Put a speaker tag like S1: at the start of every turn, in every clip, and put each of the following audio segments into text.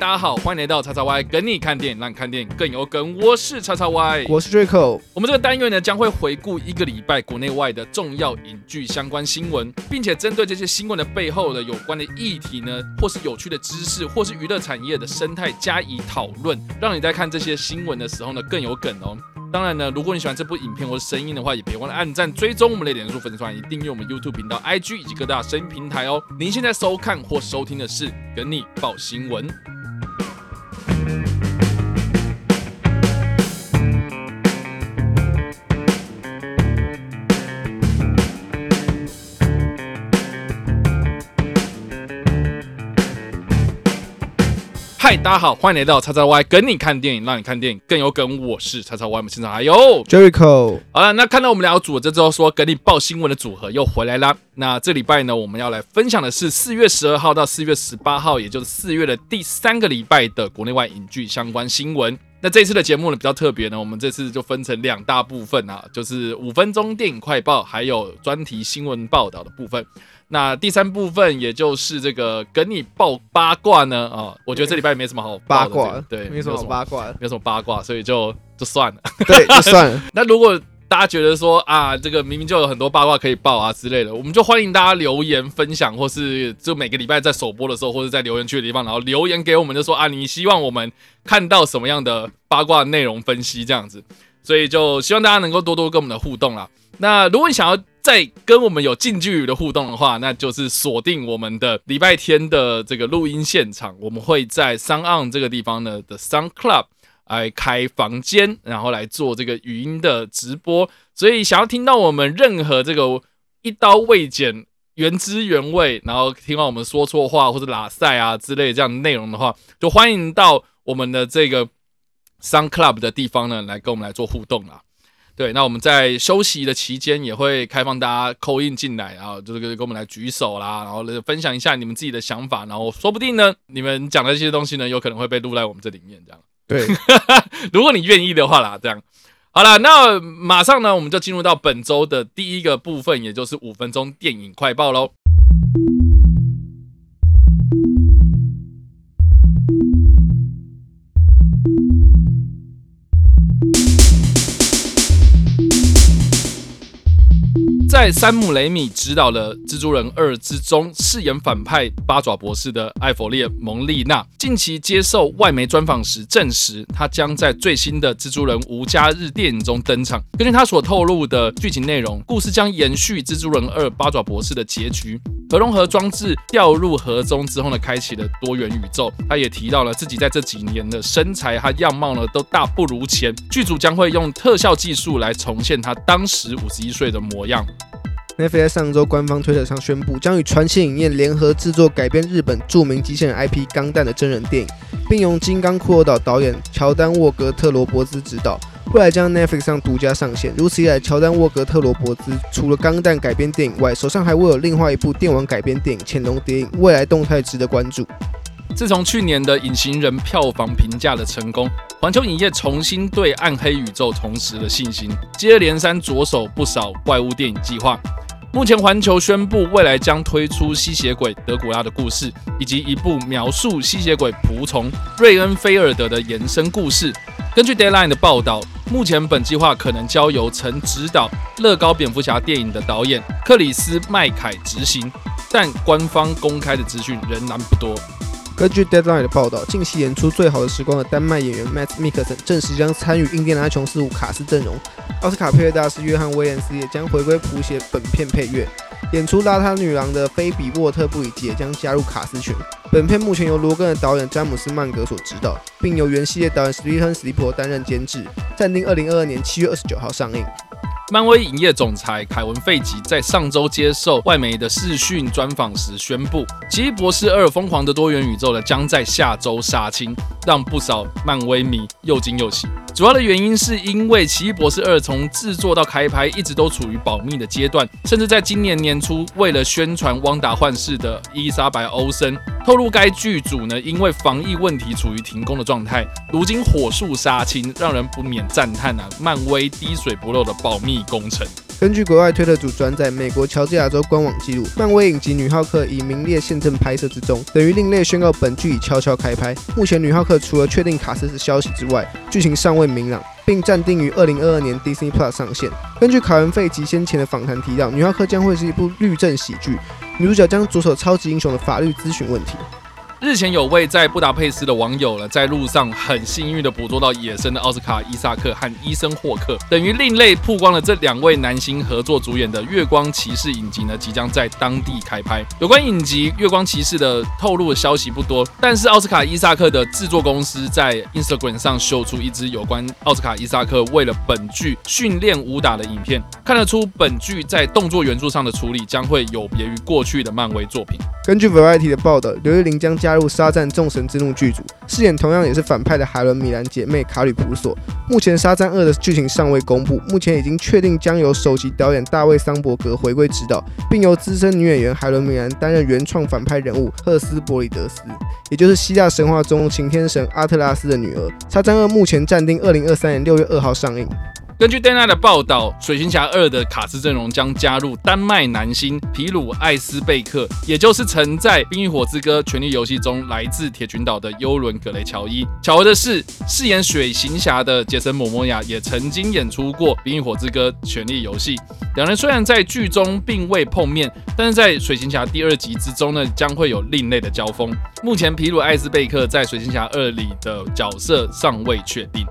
S1: 大家好，欢迎来到叉叉 Y，跟你看电影，让你看电影更有梗。我是叉叉 Y，
S2: 我是 Draco。
S1: 我们这个单元呢，将会回顾一个礼拜国内外的重要影剧相关新闻，并且针对这些新闻的背后的有关的议题呢，或是有趣的知识，或是娱乐产业的生态加以讨论，让你在看这些新闻的时候呢，更有梗哦。当然呢，如果你喜欢这部影片或者声音的话，也别忘了按赞、追踪我们的脸书粉丝团，以及订阅我们 YouTube 频道、IG 以及各大声音平台哦。您现在收看或收听的是《跟你报新闻》。嗨，大家好，欢迎来到叉叉 Y，跟你看电影，让你看电影更有梗。我是叉叉 Y，我们现场还有
S2: Jericho。
S1: 好了，那看到我们两个组合这之后，说跟你报新闻的组合又回来啦。那这礼拜呢，我们要来分享的是四月十二号到四月十八号，也就是四月的第三个礼拜的国内外影剧相关新闻。那这一次的节目呢，比较特别呢，我们这次就分成两大部分啊，就是五分钟电影快报，还有专题新闻报道的部分。那第三部分，也就是这个跟你报八卦呢，啊，我觉得这礼拜也没什么好
S2: 八卦，
S1: 对，
S2: 没什么八卦，
S1: 没什么八卦，所以就就算了，
S2: 对，就算了。
S1: 那如果大家觉得说啊，这个明明就有很多八卦可以报啊之类的，我们就欢迎大家留言分享，或是就每个礼拜在首播的时候，或者在留言区的地方，然后留言给我们，就说啊，你希望我们看到什么样的八卦内容分析这样子，所以就希望大家能够多多跟我们的互动啦。那如果你想要再跟我们有近距离的互动的话，那就是锁定我们的礼拜天的这个录音现场，我们会在 SoundOn 这个地方呢的 Sun Club 来开房间，然后来做这个语音的直播。所以想要听到我们任何这个一刀未剪、原汁原味，然后听到我们说错话或者拉赛啊之类这样的内容的话，就欢迎到我们的这个 Sun Club 的地方呢来跟我们来做互动啦。对，那我们在休息的期间也会开放大家 call in 进来，然后就是跟我们来举手啦，然后分享一下你们自己的想法，然后说不定呢，你们讲的这些东西呢，有可能会被录在我们这里面，这样。
S2: 对，
S1: 如果你愿意的话啦，这样。好了，那马上呢，我们就进入到本周的第一个部分，也就是五分钟电影快报喽。在山姆·雷米执导的《蜘蛛人二》之中，饰演反派八爪博士的艾弗列·蒙丽娜，近期接受外媒专访时证实，他将在最新的《蜘蛛人无家日》电影中登场。根据他所透露的剧情内容，故事将延续《蜘蛛人二》八爪博士的结局。核融合装置掉入河中之后呢，开启了多元宇宙。他也提到了自己在这几年的身材和样貌呢，都大不如前。剧组将会用特效技术来重现他当时五十一岁的模样。
S2: Netflix 在上周官方推特上宣布，将与传奇影业联合制作改编日本著名机器人 IP《钢弹》的真人电影，并由金刚骷髅岛导演乔丹·沃格特罗伯兹执导，未来将 Netflix 上独家上线。如此一来，乔丹·沃格特罗伯兹除了《钢弹》改编电影外，手上还握有另外一部电玩改编电影《潜龙谍影》，未来动态值得关注。
S1: 自从去年的《隐形人》票房评价的成功，环球影业重新对暗黑宇宙重拾了信心，接二连三着手不少怪物电影计划。目前，环球宣布未来将推出吸血鬼德古拉的故事，以及一部描述吸血鬼仆从瑞恩·菲尔德的延伸故事。根据 Deadline 的报道，目前本计划可能交由曾执导乐高蝙蝠侠电影的导演克里斯·麦凯执行，但官方公开的资讯仍然不多。
S2: 根据 Deadline 的报道，近期演出《最好的时光》的丹麦演员 Matt Mikkelsen 证实将参与《印第安纳琼斯》五卡司阵容。奥斯卡配乐大师约翰威廉斯也将回归谱写本片配乐。演出《邋遢女郎》的菲比沃特布里吉也将加入卡斯群。本片目前由罗根的导演詹姆斯曼格所执导，并由原系列导演史蒂芬斯蒂普担任监制，暂定二零二二年七月二十九号上映。
S1: 漫威影业总裁凯文·费吉在上周接受外媒的视讯专访时宣布，《奇异博士二：疯狂的多元宇宙》呢将在下周杀青，让不少漫威迷又惊又喜。主要的原因是因为《奇异博士二》从制作到开拍一直都处于保密的阶段，甚至在今年年初，为了宣传汪达幻视的伊莎白·欧森透露，该剧组呢因为防疫问题处于停工的状态，如今火速杀青，让人不免赞叹啊，漫威滴水不漏的保密工程。
S2: 根据国外推特组转载美国乔治亚州官网记录，漫威影集《女浩克》已名列现正拍摄之中，等于另类宣告本剧已悄悄开拍。目前，《女浩克》除了确定卡斯的消息之外，剧情尚未明朗，并暂定于二零二二年 Disney Plus 上线。根据凯文·费及先前的访谈提到，《女浩克》将会是一部律政喜剧，女主角将着手超级英雄的法律咨询问题。
S1: 日前有位在布达佩斯的网友呢，在路上很幸运的捕捉到野生的奥斯卡·伊萨克和伊森·霍克，等于另类曝光了这两位男星合作主演的《月光骑士》影集呢，即将在当地开拍。有关影集《月光骑士》的透露的消息不多，但是奥斯卡·伊萨克的制作公司在 Instagram 上秀出一支有关奥斯卡·伊萨克为了本剧训练武打的影片，看得出本剧在动作元素上的处理将会有别于过去的漫威作品。
S2: 根据 Variety 的报道，刘玉玲将加加入《沙赞：众神之怒》剧组，饰演同样也是反派的海伦·米兰姐妹卡吕普索。目前《沙赞二》的剧情尚未公布，目前已经确定将由首席导演大卫·桑伯格回归执导，并由资深女演员海伦·米兰担任原创反派人物赫斯伯里德斯，也就是希腊神话中擎天神阿特拉斯的女儿。《沙赞二》目前暂定二零二三年六月二号上映。
S1: 根据 Dana 的报道，《水行侠二》的卡司阵容将加入丹麦男星皮鲁艾斯贝克，也就是曾在《冰与火之歌：权力游戏》中来自铁群岛的幽伦葛雷乔伊。巧合的是，饰演水行侠的杰森·莫摩亚也曾经演出过《冰与火之歌：权力游戏》。两人虽然在剧中并未碰面，但是在《水行侠》第二集之中呢，将会有另类的交锋。目前，皮鲁艾斯贝克在《水行侠二》里的角色尚未确定。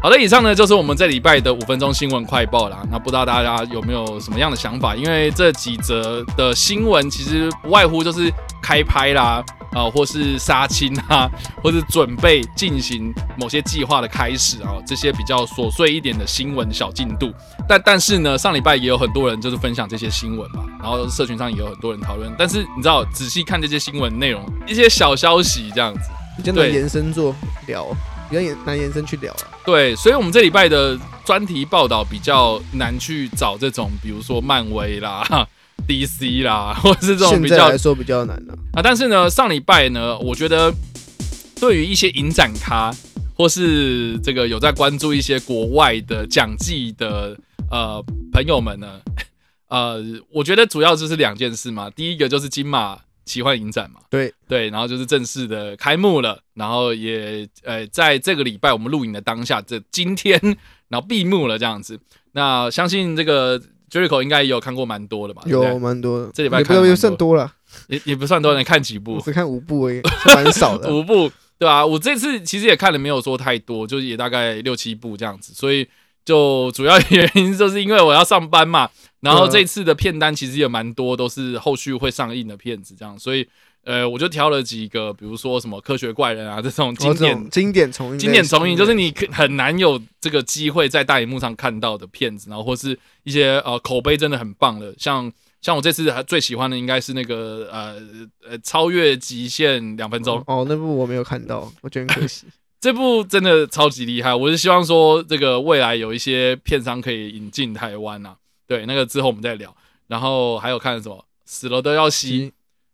S1: 好的，以上呢就是我们这礼拜的五分钟新闻快报啦。那不知道大家有没有什么样的想法？因为这几则的新闻其实不外乎就是开拍啦，啊、呃，或是杀青啊，或是准备进行某些计划的开始啊，这些比较琐碎一点的新闻小进度。但但是呢，上礼拜也有很多人就是分享这些新闻嘛，然后社群上也有很多人讨论。但是你知道，仔细看这些新闻内容，一些小消息这样子，
S2: 真的延伸做聊。比较难延伸去聊啊，
S1: 对，所以我们这礼拜的专题报道比较难去找这种，比如说漫威啦、DC 啦，或者是这种比
S2: 较来说比较难的啊，
S1: 啊。但是呢，上礼拜呢，我觉得对于一些影展咖，或是这个有在关注一些国外的奖季的呃朋友们呢，呃，我觉得主要就是两件事嘛。第一个就是金马。奇幻影展嘛，
S2: 对
S1: 对，然后就是正式的开幕了，然后也呃，在这个礼拜我们录影的当下，这今天然后闭幕了这样子。那相信这个 Jericho 应该也有看过蛮多的吧？
S2: 有蛮多的，
S1: 这礼拜看
S2: 也不算多了，
S1: 也也不算多，能看几部？
S2: 只看五部而已，蛮少的。
S1: 五部对啊，我这次其实也看了，没有说太多，就是也大概六七部这样子，所以就主要原因就是因为我要上班嘛。然后这次的片单其实也蛮多，都是后续会上映的片子，这样，所以呃，我就挑了几个，比如说什么科学怪人啊这种经典、
S2: 哦、经典重映、
S1: 经典重映，就是你很难有这个机会在大荧幕上看到的片子，然后或是一些呃口碑真的很棒的，像像我这次还最喜欢的应该是那个呃呃超越极限两分钟
S2: 哦，哦，那部我没有看到，我觉得很可惜，
S1: 这部真的超级厉害，我是希望说这个未来有一些片商可以引进台湾啊。对，那个之后我们再聊。然后还有看什么？死了都要吸。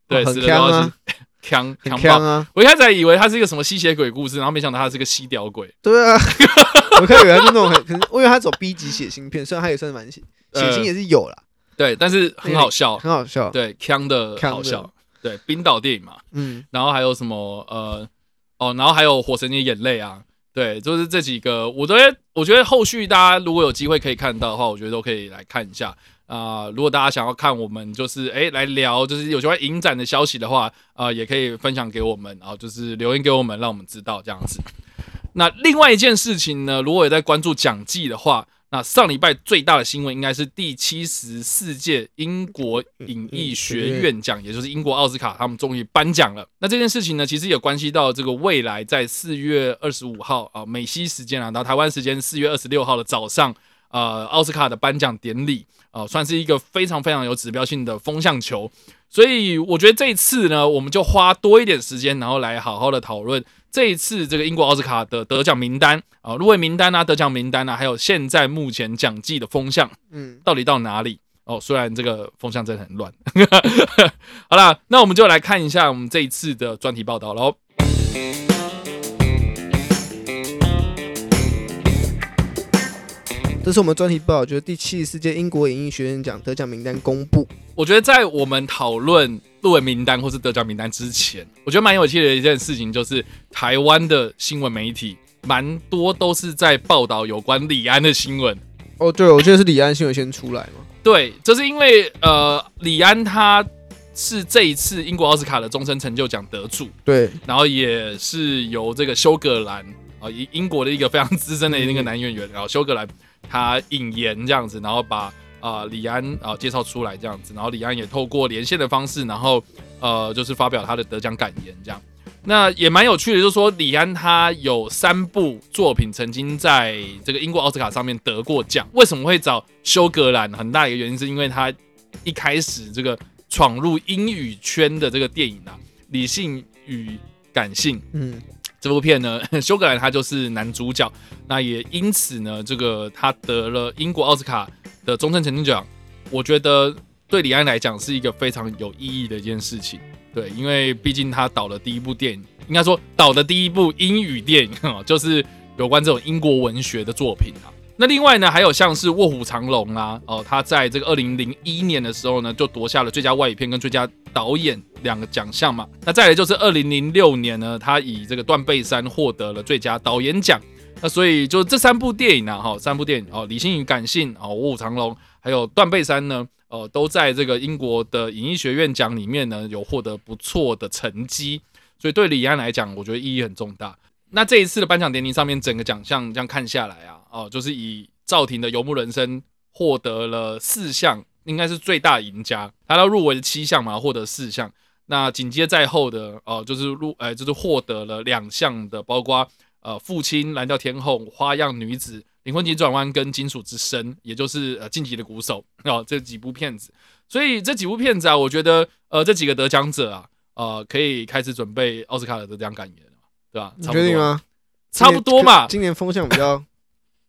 S1: 对，
S2: 哦、
S1: 死了都要吸。强强爆
S2: 啊！
S1: 我一开始还以为它是一个什么吸血鬼故事，然后没想到它是个吸屌鬼。
S2: 对啊，我开始以为它是那种很，可能因为它走 B 级血腥片，虽然它也算是蛮血，血腥也是有啦。
S1: 对，但是很好笑，
S2: 很好笑。
S1: 对，强的好笑。对，冰岛电影嘛。嗯。然后还有什么？呃，哦，然后还有火神的眼泪啊。对，就是这几个，我觉得，我觉得后续大家如果有机会可以看到的话，我觉得都可以来看一下啊、如果大家想要看我们就是哎来聊，就是有关影展的消息的话，啊、呃，也可以分享给我们，然后就是留言给我们，让我们知道这样子。那另外一件事情呢，如果也在关注奖季的话。那上礼拜最大的新闻应该是第七十四届英国影艺学院奖，也就是英国奥斯卡，他们终于颁奖了。那这件事情呢，其实也关系到这个未来在四月二十五号啊，美西时间啊，到台湾时间四月二十六号的早上，呃，奥斯卡的颁奖典礼啊，算是一个非常非常有指标性的风向球。所以我觉得这一次呢，我们就花多一点时间，然后来好好的讨论。这一次这个英国奥斯卡的得奖名单啊，入围名单啊，得奖名单啊，还有现在目前奖季的风向，嗯，到底到哪里？哦，虽然这个风向真的很乱。好啦，那我们就来看一下我们这一次的专题报道喽。
S2: 这是我们专题报道，就是第七十四届英国演艺学院奖得奖名单公布。
S1: 我觉得在我们讨论入围名单或是得奖名单之前，我觉得蛮有趣的一件事情就是台湾的新闻媒体蛮多都是在报道有关李安的新闻。
S2: 哦，对，我记得是李安新闻先出来嘛。
S1: 对，就是因为呃，李安他是这一次英国奥斯卡的终身成就奖得主，
S2: 对，
S1: 然后也是由这个休格兰啊，英英国的一个非常资深的那个男演员，然后休格兰他引言这样子，然后把啊、李安啊、介绍出来这样子，然后李安也透过连线的方式，然后呃就是发表他的得奖感言这样。那也蛮有趣的，就是说李安他有三部作品曾经在这个英国奥斯卡上面得过奖。为什么会找休格兰？很大一个原因是因为他一开始这个闯入英语圈的这个电影啊，《理性与感性》。嗯，这部片呢，休葛兰他就是男主角。那也因此呢，这个他得了英国奥斯卡的终身成就奖。我觉得对李安来讲是一个非常有意义的一件事情。对，因为毕竟他导的第一部电影，应该说导的第一部英语电影，就是有关这种英国文学的作品啊。那另外呢，还有像是《卧虎藏龙》啊，哦，他在这个二零零一年的时候呢，就夺下了最佳外语片跟最佳导演两个奖项嘛。那再来就是二零零六年呢，他以这个《断背山》获得了最佳导演奖。那所以就这三部电影呢，哈，三部电影哦，《理性与感性》哦，《卧虎藏龙》还有《断背山》呢。呃，都在这个英国的影艺学院奖里面呢，有获得不错的成绩，所以对李安来讲，我觉得意义很重大。那这一次的颁奖典礼上面，整个奖项这样看下来啊，哦、就是以赵婷的《游牧人生》获得了四项，应该是最大赢家，他都入围了七项嘛，获得四项。那紧接在后的哦、呃，就是入，呃，就是获得了两项的，包括呃，父亲、蓝调天后、花样女子。灵魂急转弯跟金属之声，也就是呃晋级的鼓手哦，这几部片子，所以这几部片子啊，我觉得呃这几个得奖者啊，呃可以开始准备奥斯卡的得奖感言了，对吧？
S2: 你确定吗？
S1: 差不多嘛。
S2: 今年风向比较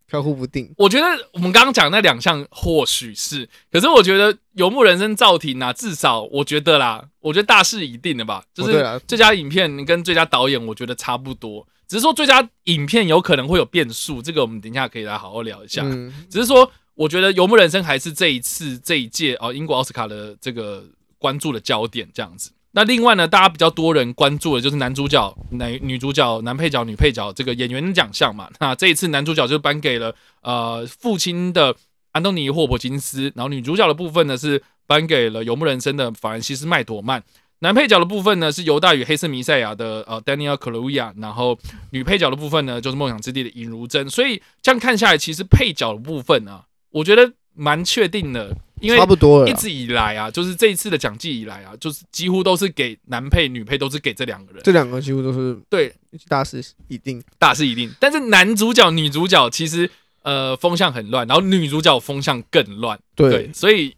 S2: 飘忽不定。
S1: 我觉得我们刚刚讲那两项或许是，可是我觉得《游牧人生》赵婷啊，至少我觉得啦，我觉得大势已定了吧？就是最佳影片跟最佳导演，我觉得差不多。只是说最佳影片有可能会有变数，这个我们等一下可以来好好聊一下。嗯、只是说，我觉得《游牧人生》还是这一次这一届哦英国奥斯卡的这个关注的焦点这样子。那另外呢，大家比较多人关注的就是男主角、男女主角、男配角、女配角这个演员的奖项嘛。那这一次男主角就颁给了呃父亲的安东尼·霍普金斯，然后女主角的部分呢是颁给了《游牧人生》的法兰西斯·麦朵曼。男配角的部分呢是犹大与黑色弥赛亚的呃 Daniel Kaluuya，然后女配角的部分呢就是梦想之地的尹如珍。所以这样看下来，其实配角的部分啊，我觉得蛮确定的，因为差不多一直以来啊，就是这一次的奖季以来啊，就是几乎都是给男配、女配都是给这两个人，
S2: 这两个几乎都是
S1: 对
S2: 大势一定，
S1: 大势一定。但是男主角、女主角其实呃风向很乱，然后女主角风向更乱，对，对，所以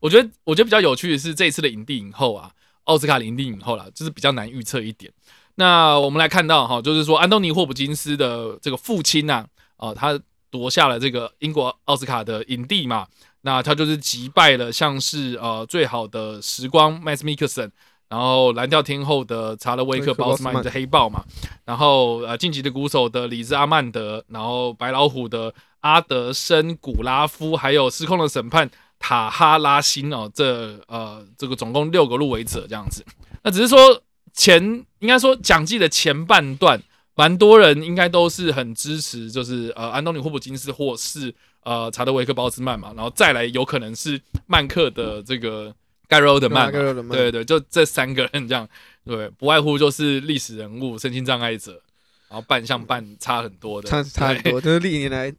S1: 我觉得我觉得比较有趣的是这一次的影帝影后啊。奥斯卡影帝影后啦，就是比较难预测一点。那我们来看到哈，就是说安东尼·霍普金斯的这个父亲呐，哦，他夺下了这个英国奥斯卡的影帝嘛。那他就是击败了像是呃最好的时光 Mads Mikkelsen，然后蓝调天后的查勒威克·鲍斯曼的黑豹嘛，然后呃晋级的鼓手的李兹·阿曼德，然后白老虎的阿德森·古拉夫，还有失控的审判。塔哈拉辛哦，这呃，这个总共六个入围者这样子。那只是说前应该说讲季的前半段，蛮多人应该都是很支持，就是呃安东尼霍普金斯或是呃查德维克鲍兹曼嘛，然后再来有可能是曼克的这个盖瑞欧德曼，对对对，就这三个人这样，对，不外乎就是历史人物、身心障碍者，然后扮相扮差很多的，
S2: 差差很多，就是历年来。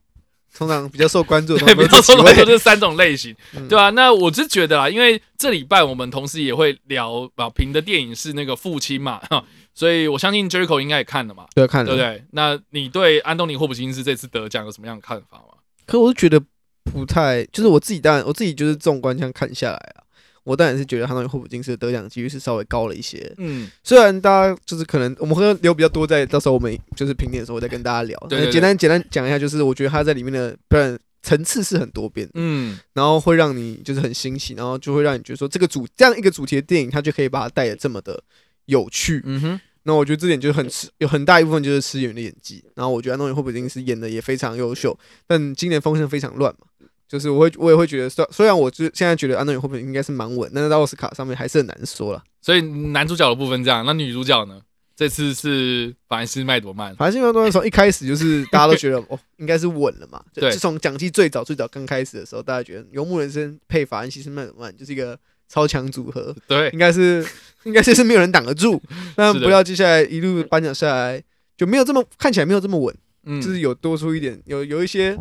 S2: 通常比较受关注的，
S1: 对，比较受关注就是三种类型，嗯、对吧、啊？那我是觉得啊，因为这礼拜我们同时也会聊啊，平的电影是那个父亲嘛，所以我相信 Jericho 应该也看了嘛，
S2: 对，看了，
S1: 对不对？那你对安东尼·霍普金斯这次得奖有什么样的看法吗？
S2: 可我是觉得不太，就是我自己当然我自己就是纵观这样看下来啊。我当然是觉得他那个霍普金斯的得奖几率是稍微高了一些。嗯，虽然大家就是可能我们会留比较多，在到时候我们就是评点的时候我再跟大家聊。对，简单简单讲一下，就是我觉得他在里面的表演层次是很多变的。嗯，然后会让你就是很欣喜，然后就会让你觉得说这个主这样一个主题的电影，它就可以把它带的这么的有趣。嗯哼，那我觉得这点就很吃，有很大一部分就是吃演员的演技。然后我觉得安东尼霍普金斯演的也非常优秀，但今年风声非常乱嘛，就是我会我也会觉得，虽虽然我就现在觉得安东尼霍普应该是蛮稳，但是在奥斯卡上面还是很难说了。
S1: 所以男主角的部分这样，那女主角呢？这次是法兰西麦朵曼。
S2: 法兰西麦朵曼从一开始就是大家都觉得 哦，应该是稳了嘛。
S1: 对，
S2: 自从奖季最早最早刚开始的时候，大家觉得《游牧人生》配法兰西麦朵曼就是一个超强组合。
S1: 对，
S2: 应该是应该是没有人挡得住。但不料接下来一路颁奖下来，就没有这么看起来没有这么稳。嗯，就是有多出一点，有有一些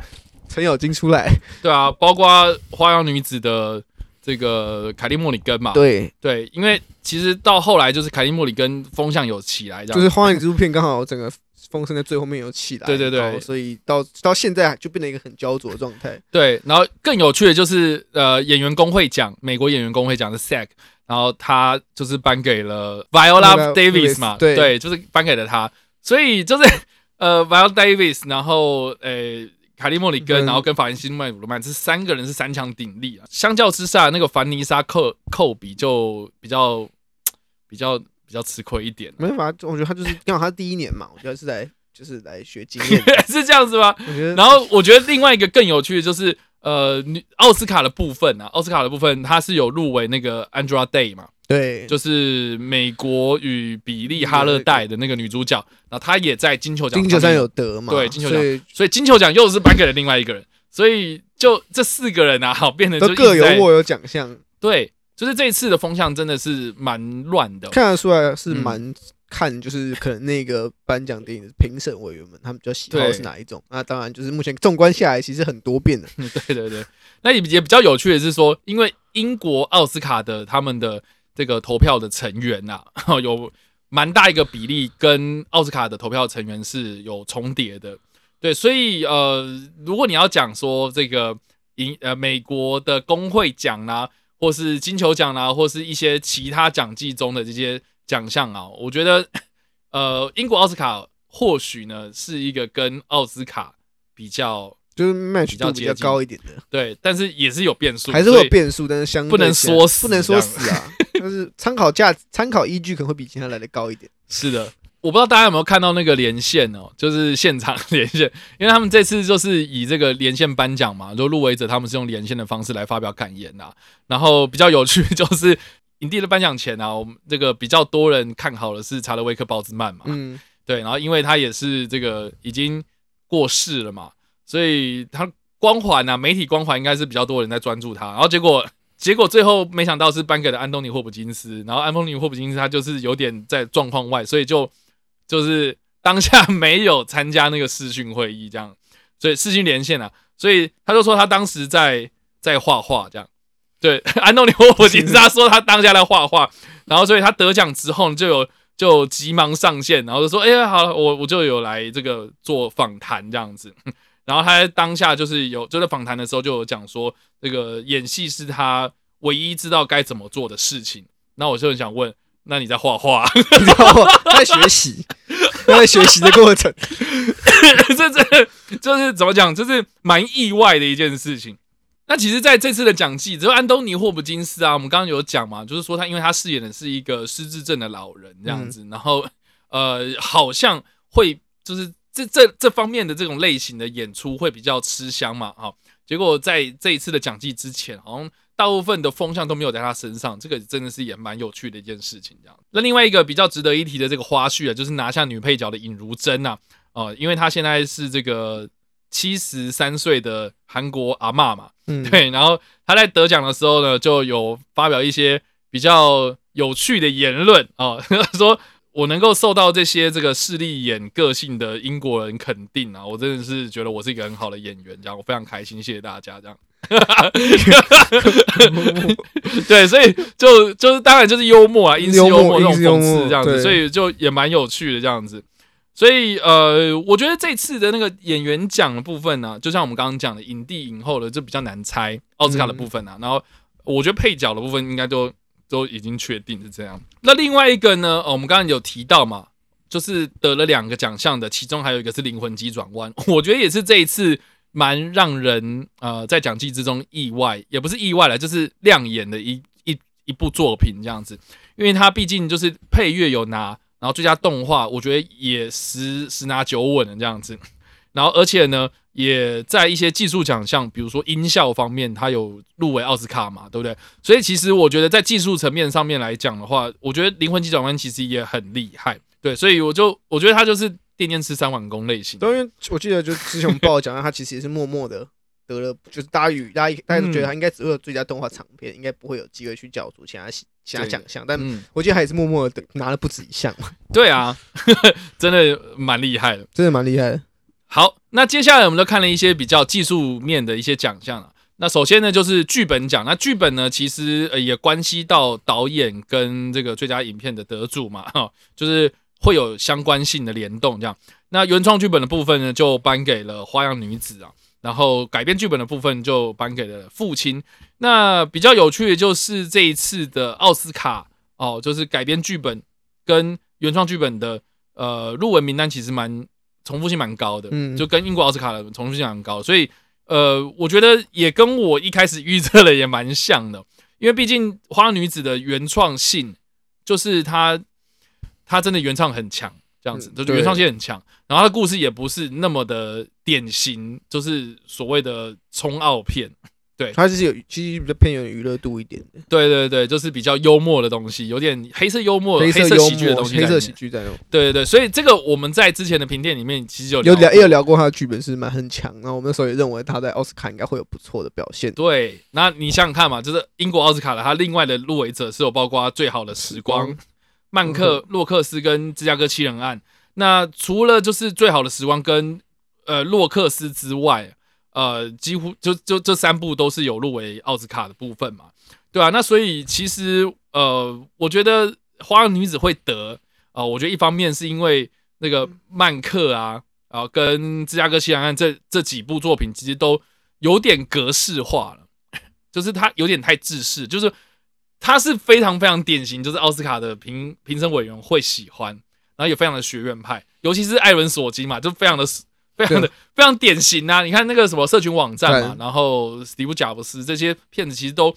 S2: 程咬金出来。
S1: 对啊，包括花样女子的。这个凯蒂·莫里根嘛，
S2: 对
S1: 对，因为其实到后来就是凯蒂·莫里根风向有起来，
S2: 就是《花样这部片》刚好整个风声在最后面有起来，
S1: 对 对对，
S2: 所以到到现在就变成一个很焦灼的状态。
S1: 对，然后更有趣的就是呃，演员工会奖，美国演员工会奖的 SAG，然后他就是颁给了 Viola Davis 嘛，对对，就是颁给了他，所以就是呃 Viola Davis，然后诶。凯利·莫里根，然后跟法兰西麦鲁曼这三个人是三强鼎立啊。相较之下，那个凡妮莎·寇寇比就比较比较比较吃亏一点。
S2: 没办法，我觉得他就是刚好他第一年嘛，我觉得是来就是来学经验，
S1: 是这样子吗？然后我觉得另外一个更有趣的就是呃，奥斯卡的部分啊，奥斯卡的部分他是有入围那个 Andra Day 嘛。
S2: 对，
S1: 就是美国与比利哈勒代的那个女主角，然后她也在金球奖
S2: 金球奖有得嘛？
S1: 对，金球奖，所以金球奖又是颁给了另外一个人，所以就这四个人啊，好 变得都
S2: 各有握有奖项。
S1: 对，就是这一次的风向真的是蛮乱的，
S2: 看得出来是蛮看，就是可能那个颁奖典礼的评审委员们他们比较喜好是哪一种？那当然就是目前纵观下来，其实很多变的。
S1: 对对对，那也也比较有趣的是说，因为英国奥斯卡的他们的。这个投票的成员呐、啊，有蛮大一个比例跟奥斯卡的投票成员是有重叠的，对，所以呃，如果你要讲说这个英呃美国的工会奖啦、啊，或是金球奖啦、啊，或是一些其他奖季中的这些奖项啊，我觉得呃英国奥斯卡或许呢是一个跟奥斯卡比较。
S2: 就是 match 度比较高一点的，
S1: 对，但是也是有变数，
S2: 还是会有变数，但是相对
S1: 不能说死，
S2: 不能说死啊，就是参考价、参考依据可能会比其他来的高一点。
S1: 是的，我不知道大家有没有看到那个连线哦，就是现场连线，因为他们这次就是以这个连线颁奖嘛，就入围者他们是用连线的方式来发表感言呐。然后比较有趣就是 影帝的颁奖前啊，我们这个比较多人看好的是查德威克鲍兹曼嘛，嗯，对，然后因为他也是这个已经过世了嘛。所以他光环啊，媒体光环应该是比较多人在专注他，然后结果结果最后没想到是颁给了安东尼霍普金斯，然后安东尼霍普金斯他就是有点在状况外，所以就就是当下没有参加那个视讯会议这样，所以视讯连线啊，所以他就说他当时在在画画这样，对，安东尼霍普金斯他说他当下在画画，然后所以他得奖之后就有就急忙上线，然后就说哎呀好了，我我就有来这个做访谈这样子。然后他在当下就是有就在访谈的时候就有讲说，这个演戏是他唯一知道该怎么做的事情。那我就很想问，那你在画画？
S2: 你知道吗？在学习，在学习的过程。
S1: 这这就是怎么讲？就是蛮意外的一件事情。那其实在这次的奖季，只有安东尼霍普金斯啊，我们刚刚有讲嘛，就是说他因为他饰演的是一个失智症的老人这样子，嗯、然后呃，好像会就是。这这这方面的这种类型的演出会比较吃香嘛？哈，结果在这一次的奖季之前，好像大部分的风向都没有在他身上，这个真的是也蛮有趣的一件事情。这样，那另外一个比较值得一提的这个花絮啊，就是拿下女配角的尹如珍呐，哦，因为她现在是这个七十三岁的韩国阿嬷嘛，嗯，对，然后她在得奖的时候呢，就有发表一些比较有趣的言论啊，说。我能够受到这些这个势利眼个性的英国人肯定啊，我真的是觉得我是一个很好的演员，这样我非常开心，谢谢大家这样。对，所以就就是当然就是幽默啊，英式幽默那种讽刺这样子，所以就也蛮有趣的这样子。所以呃，我觉得这次的那个演员奖的部分呢、啊，就像我们刚刚讲的影帝影后的就比较难猜奥斯卡的部分啊，然后我觉得配角的部分应该都。都已经确定是这样。那另外一个呢？哦，我们刚刚有提到嘛，就是得了两个奖项的，其中还有一个是《灵魂急转弯》，我觉得也是这一次蛮让人呃在奖季之中意外，也不是意外了，就是亮眼的一一一部作品这样子，因为它毕竟就是配乐有拿然后最佳动画我觉得也十十拿九稳的这样子。然后而且呢，也在一些技术奖项，比如说音效方面，它有入围奥斯卡嘛，对不对？所以其实我觉得在技术层面上面来讲的话，我觉得《灵魂急转弯》其实也很厉害。对，所以我就我觉得他就是电电吃三碗公类型。
S2: 对，因为我记得就之前我们报奖，他其实也是默默的。得了，就是大家与大家大家都觉得他应该只会有最佳动画长片，嗯、应该不会有机会去角逐其他其他奖项。但我记得他也是默默的拿了不止一项。
S1: 对啊，真的蛮厉害的，
S2: 真的蛮厉害的。
S1: 好，那接下来我们就看了一些比较技术面的一些奖项了。那首先呢，就是剧本奖。那剧本呢，其实呃也关系到导演跟这个最佳影片的得主嘛，哈，就是会有相关性的联动这样。那原创剧本的部分呢，就颁给了《花样女子》啊。然后改编剧本的部分就颁给了父亲。那比较有趣的就是这一次的奥斯卡哦，就是改编剧本跟原创剧本的呃入围名单其实蛮重复性蛮高的，嗯，就跟英国奥斯卡的重复性蛮高，所以呃，我觉得也跟我一开始预测的也蛮像的，因为毕竟《花样女子》的原创性就是她，她真的原创很强。这样子，就是原创性很强，然后她的故事也不是那么的典型，就是所谓的冲奥片，对，
S2: 它是有其实比较偏有娱乐度一点的，
S1: 对对对，就是比较幽默的东西，有点黑色幽默、黑色喜剧的东西，
S2: 黑色喜剧在用，
S1: 对对对，所以这个我们在之前的评电里面其实有
S2: 有聊也有聊过他的剧本是蛮很强，那我们那时候也认为他在奥斯卡应该会有不错的表现，
S1: 对，那你想想看嘛，就是英国奥斯卡的他另外的入围者是有包括最好的时光。曼克洛克斯跟芝加哥七人案，那除了就是最好的时光跟呃洛克斯之外，呃，几乎就就这三部都是有入围奥斯卡的部分嘛，对啊，那所以其实呃，我觉得花样女子会得啊、呃，我觉得一方面是因为那个曼克啊，啊、呃，跟芝加哥西海岸这这几部作品其实都有点格式化了，就是它有点太制式，就是。它是非常非常典型，就是奥斯卡的评评审委员会喜欢，然后也非常的学院派，尤其是艾伦索金嘛，就非常的非常的非常典型啊！你看那个什么社群网站嘛，然后史蒂夫贾伯斯这些骗子，其实都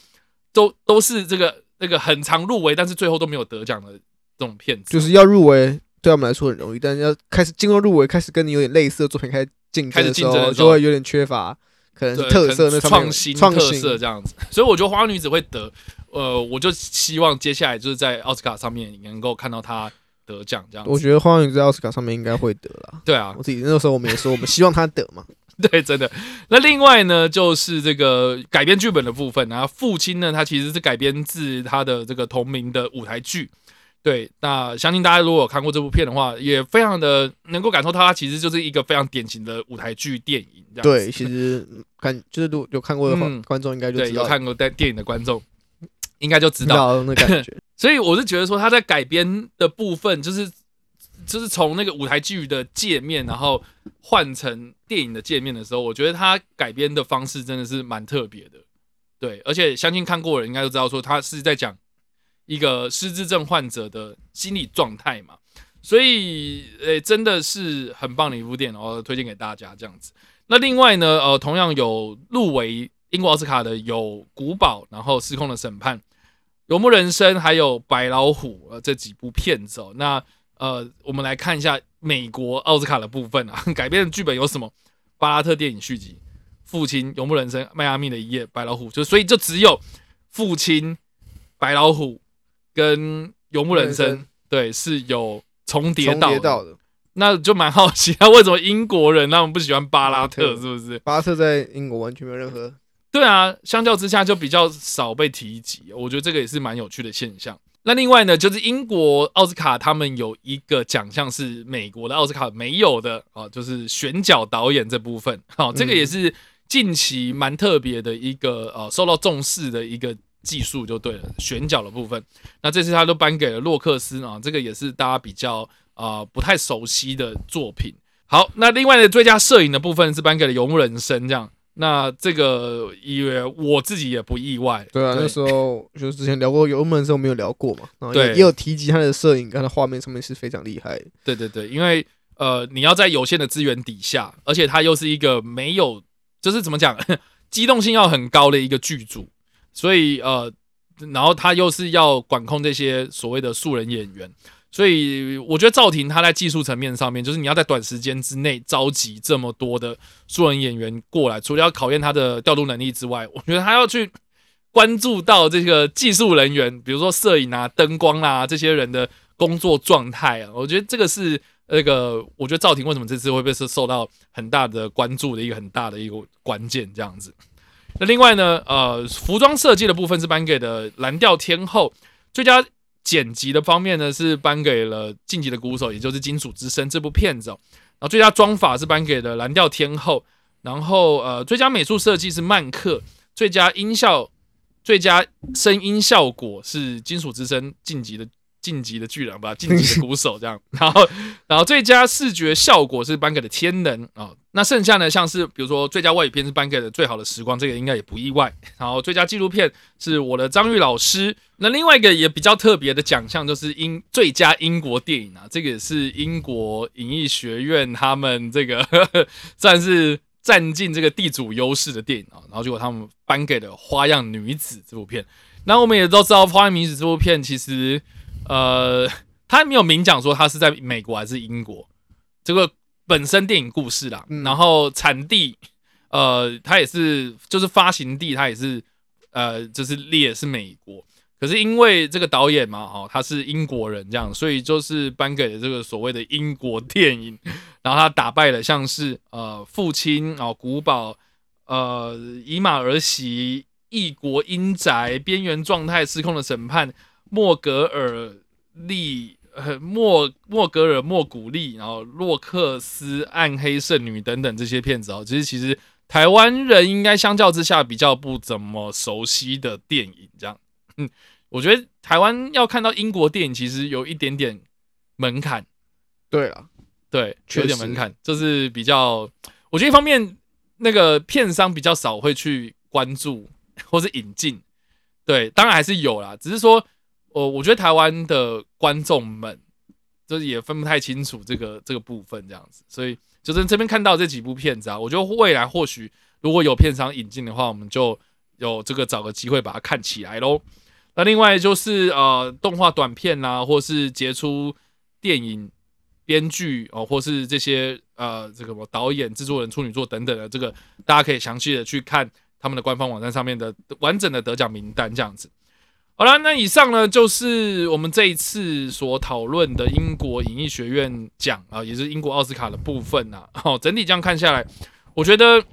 S1: 都都是这个那个很常入围，但是最后都没有得奖的这种骗子。
S2: 就是要入围，对他们来说很容易，但是要开始进入入围，开始跟你有点类似的作品开始竞争的时候，就会有点缺乏。可能是特色，那
S1: 创新特色这样子，所以我觉得花花女子会得，呃，我就希望接下来就是在奥斯卡上面能够看到她得奖这样子。
S2: 我觉得花样女子在奥斯卡上面应该会得了。
S1: 对啊，
S2: 我自己那个时候我们也说，我们希望他得嘛。
S1: 对，真的。那另外呢，就是这个改编剧本的部分，然后父亲呢，他其实是改编自他的这个同名的舞台剧。对，那相信大家如果有看过这部片的话，也非常的能够感受到它其实就是一个非常典型的舞台剧电影这样。
S2: 对，其实看就是如果有看过的话，嗯、观众应该就知道
S1: 对，有看过电电影的观众应该就知道那感觉。所以我是觉得说他在改编的部分，就是就是从那个舞台剧的界面，然后换成电影的界面的时候，我觉得他改编的方式真的是蛮特别的。对，而且相信看过的人应该都知道说他是在讲。一个失智症患者的心理状态嘛，所以诶、欸，真的是很棒的一部电影，然后推荐给大家这样子。那另外呢，呃，同样有入围英国奥斯卡的有《古堡》，然后《失控的审判》、《游牧人生》，还有《白老虎》呃这几部片子哦。那呃，我们来看一下美国奥斯卡的部分啊，改编的剧本有什么？巴拉特电影续集、父亲、游牧人生、迈阿密的一夜、白老虎，就所以就只有父亲、白老虎。跟游牧人生对是有重叠到，到的，那就蛮好奇，他为什么英国人他们不喜欢巴拉特？是不是？
S2: 巴拉特在英国完全没有任何。
S1: 对啊，相较之下就比较少被提及。我觉得这个也是蛮有趣的现象。那另外呢，就是英国奥斯卡他们有一个奖项是美国的奥斯卡没有的啊，就是选角导演这部分。好，这个也是近期蛮特别的一个呃受到重视的一个。技术就对了，选角的部分，那这次他都颁给了洛克斯啊，这个也是大家比较啊、呃、不太熟悉的作品。好，那另外的最佳摄影的部分是颁给了《游牧人生》这样，那这个因为我自己也不意外。
S2: 对啊，对那时候就是之前聊过《油门的时候没有聊过嘛，然后也，对也有提及他的摄影跟他画面上面是非常厉害的。
S1: 对对对，因为呃你要在有限的资源底下，而且他又是一个没有就是怎么讲 机动性要很高的一个剧组。所以呃，然后他又是要管控这些所谓的素人演员，所以我觉得赵婷她在技术层面上面，就是你要在短时间之内召集这么多的素人演员过来，除了要考验他的调度能力之外，我觉得他要去关注到这个技术人员，比如说摄影啊、灯光啊这些人的工作状态啊。我觉得这个是那个，我觉得赵婷为什么这次会被是受到很大的关注的一个很大的一个关键这样子。那另外呢，呃，服装设计的部分是颁给的蓝调天后最佳。剪辑的方面呢，是颁给了《晋级的鼓手》，也就是《金属之声》这部片子哦。然后最佳妆法是颁给了蓝调天后，然后呃，最佳美术设计是曼克，最佳音效、最佳声音效果是《金属之声》晋级的。晋级的巨人吧，晋级的鼓手这样，然后，然后最佳视觉效果是颁给了天能啊、哦，那剩下呢，像是比如说最佳外语片是颁给了最好的时光，这个应该也不意外。然后最佳纪录片是我的张玉老师，那另外一个也比较特别的奖项就是英最佳英国电影啊，这个也是英国影艺学院他们这个呵 呵算是占尽这个地主优势的电影啊，然后结果他们颁给了《花样女子》这部片。那我们也都知道，《花样女子》这部片其实。呃，他没有明讲说他是在美国还是英国，这个本身电影故事啦，嗯、然后产地，呃，它也是就是发行地，它也是呃，就是列是美国，可是因为这个导演嘛，哦，他是英国人这样，所以就是颁给了这个所谓的英国电影，然后他打败了像是呃父亲哦古堡，呃以马儿媳，异国阴宅，边缘状态，失控的审判。莫格尔利、呃、莫莫格尔莫古利，然后洛克斯、暗黑圣女等等这些片子哦，其实其实台湾人应该相较之下比较不怎么熟悉的电影，这样，嗯，我觉得台湾要看到英国电影其实有一点点门槛，
S2: 对啊，
S1: 对，有点门槛，就是比较，我觉得一方面那个片商比较少会去关注或是引进，对，当然还是有啦，只是说。我我觉得台湾的观众们就是也分不太清楚这个这个部分这样子，所以就是这边看到这几部片子啊，我觉得未来或许如果有片商引进的话，我们就有这个找个机会把它看起来喽。那另外就是呃动画短片啊，或是杰出电影编剧哦，或是这些呃这个什么导演、制作人、处女作等等的，这个大家可以详细的去看他们的官方网站上面的完整的得奖名单这样子。好了，那以上呢就是我们这一次所讨论的英国影艺学院奖啊，也是英国奥斯卡的部分呐。好，整体这样看下来，我觉得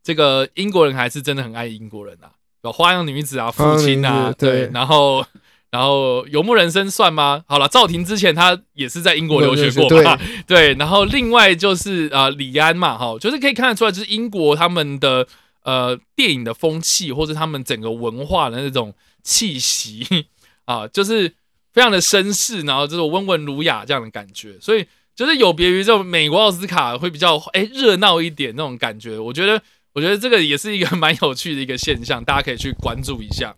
S1: 这个英国人还是真的很爱英国人呐。有花样女子啊，父亲啊，对，然后然后游牧人生算吗？好了，赵婷之前她也是在英国留学过嘛，对。然后另外就是啊，李安嘛，哈，就是可以看得出来，就是英国他们的呃电影的风气，或者他们整个文化的那种。气息 啊，就是非常的绅士，然后这种温文儒雅这样的感觉，所以就是有别于这种美国奥斯卡会比较哎热闹一点那种感觉。我觉得，我觉得这个也是一个蛮有趣的一个现象，大家可以去关注一下。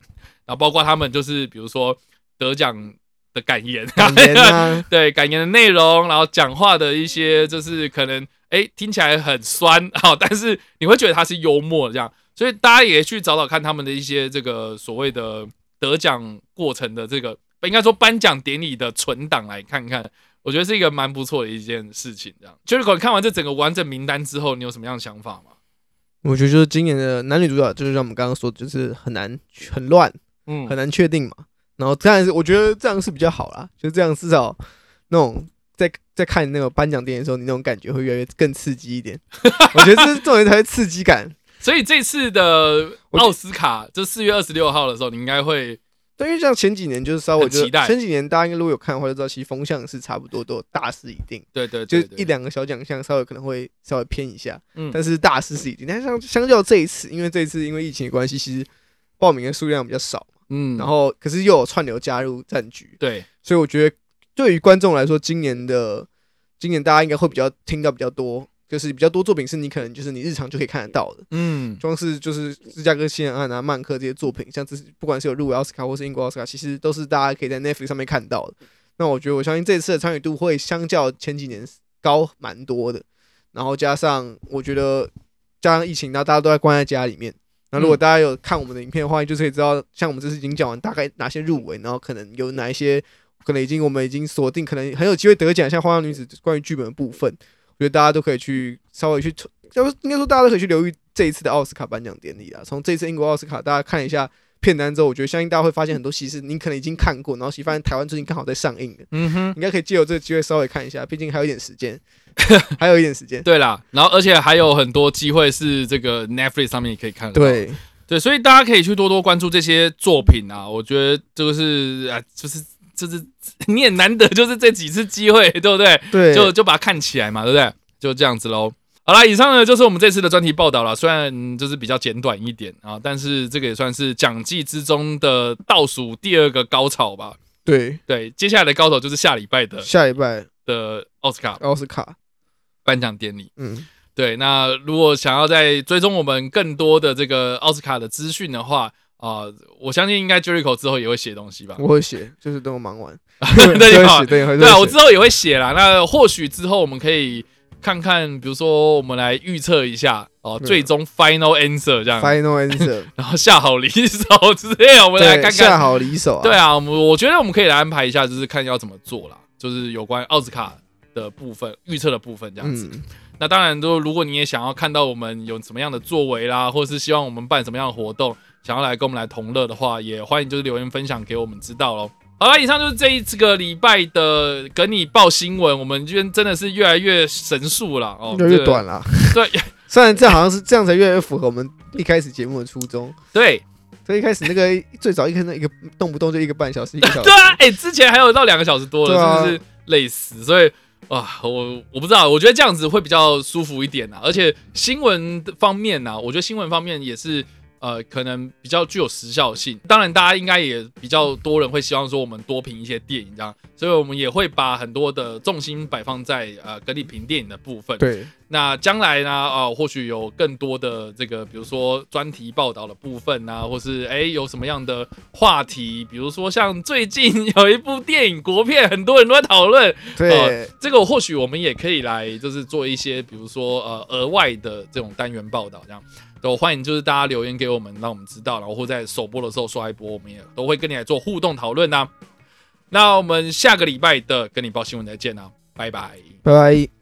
S1: 然后包括他们就是比如说得奖的感言，
S2: 感言啊、
S1: 对感言的内容，然后讲话的一些就是可能哎听起来很酸啊，但是你会觉得他是幽默的这样，所以大家也去找找看他们的一些这个所谓的。得奖过程的这个，应该说颁奖典礼的存档来看看，我觉得是一个蛮不错的一件事情。这样，就是看完这整个完整名单之后，你有什么样的想法吗？
S2: 我觉得就是今年的男女主角，就是像我们刚刚说，就是很难很乱，嗯，很难确定嘛。然后这样是我觉得这样是比较好啦，就这样至少那种在在看那个颁奖典礼的时候，你那种感觉会越来越更刺激一点。我觉得这是重点才是刺激感。
S1: 所以这次的奥斯卡就四月二十六号的时候，你应该会，
S2: 对，因为像前几年就是稍微
S1: 期待，
S2: 前几年大家应该如果有看的话，就知道其实风向是差不多都大势已定，
S1: 对对，
S2: 就一两个小奖项稍微可能会稍微偏一下，嗯，但是大势是已定。但像相较这一次，因为这一次因为疫情的关系，其实报名的数量比较少，嗯，然后可是又有串流加入战局，
S1: 对，
S2: 所以我觉得对于观众来说，今年的今年大家应该会比较听到比较多。就是比较多作品是你可能就是你日常就可以看得到的，嗯，装饰就是芝加哥七人案啊、曼克这些作品，像这不管是有入围奥斯卡或是英国奥斯卡，其实都是大家可以在 Netflix 上面看到的。那我觉得我相信这次的参与度会相较前几年高蛮多的，然后加上我觉得加上疫情，那大家都在关在家里面，那如果大家有看我们的影片的话，就是可以知道像我们这次已经讲完大概哪些入围，然后可能有哪一些可能已经我们已经锁定，可能很有机会得奖，像《花样女子》关于剧本的部分，我觉得大家都可以去稍微去，要不应该说大家都可以去留意这一次的奥斯卡颁奖典礼啊。从这次英国奥斯卡，大家看一下片单之后，我觉得相信大家会发现很多戏是你可能已经看过，然后其实发现台湾最近刚好在上映的，嗯哼，应该可以借由这个机会稍微看一下，毕竟还有一点时间，还有一点时间。
S1: 对啦，然后而且还有很多机会是这个 Netflix 上面也可以看。
S2: 对
S1: 对，所以大家可以去多多关注这些作品啊，我觉得这个是啊，就是。就是 你也难得，就是这几次机会，对不对？
S2: 对，
S1: 就就把它看起来嘛，对不对？就这样子喽。好啦，以上呢就是我们这次的专题报道了。虽然就是比较简短一点啊，但是这个也算是讲季之中的倒数第二个高潮吧。
S2: 对
S1: 对，接下来的高潮就是下礼拜的
S2: 下礼拜
S1: 的奥斯卡
S2: 奥斯卡
S1: 颁奖典礼。
S2: 嗯，
S1: 对。那如果想要再追踪我们更多的这个奥斯卡的资讯的话，啊、呃，我相信应该 Jericho 之后也会写东西吧？
S2: 我会写，就是等我忙完。
S1: 对对
S2: 对，
S1: 对啊，我之后也会写啦。那或许之后我们可以看看，比如说我们来预测一下哦、呃，最终 Final Answer 这样。
S2: Final Answer，
S1: 然后下好离手之类，我们来看看
S2: 下好离手、啊。
S1: 对啊，我我觉得我们可以来安排一下，就是看要怎么做啦，就是有关奥斯卡的部分预测的部分这样子。嗯、那当然，都如果你也想要看到我们有什么样的作为啦，或者是希望我们办什么样的活动。想要来跟我们来同乐的话，也欢迎就是留言分享给我们知道喽。好了，以上就是这一次个礼拜的跟你报新闻。我们这边真的是越来越神速了哦，
S2: 越来越短了。
S1: 对，
S2: 虽然这好像是这样才越来越符合我们一开始节目的初衷。
S1: 对，
S2: 所以一开始那个最早一开始一个动不动就一个半小时，一个小时。
S1: 对啊，哎、欸，之前还有到两个小时多了，是不是累死？所以啊，我我不知道，我觉得这样子会比较舒服一点啊。而且新闻方面呢、啊，我觉得新闻方面也是。呃，可能比较具有时效性。当然，大家应该也比较多人会希望说我们多评一些电影这样，所以我们也会把很多的重心摆放在呃跟你评电影的部分。
S2: 对，
S1: 那将来呢，啊、呃，或许有更多的这个，比如说专题报道的部分啊，或是哎有什么样的话题，比如说像最近有一部电影国片，很多人都在讨论。
S2: 对、呃，
S1: 这个或许我们也可以来，就是做一些，比如说呃额外的这种单元报道这样。都欢迎，就是大家留言给我们，让我们知道，然后或在首播的时候刷一波，我们也都会跟你来做互动讨论呐。那我们下个礼拜的跟你报新闻再见啦，拜拜，
S2: 拜拜。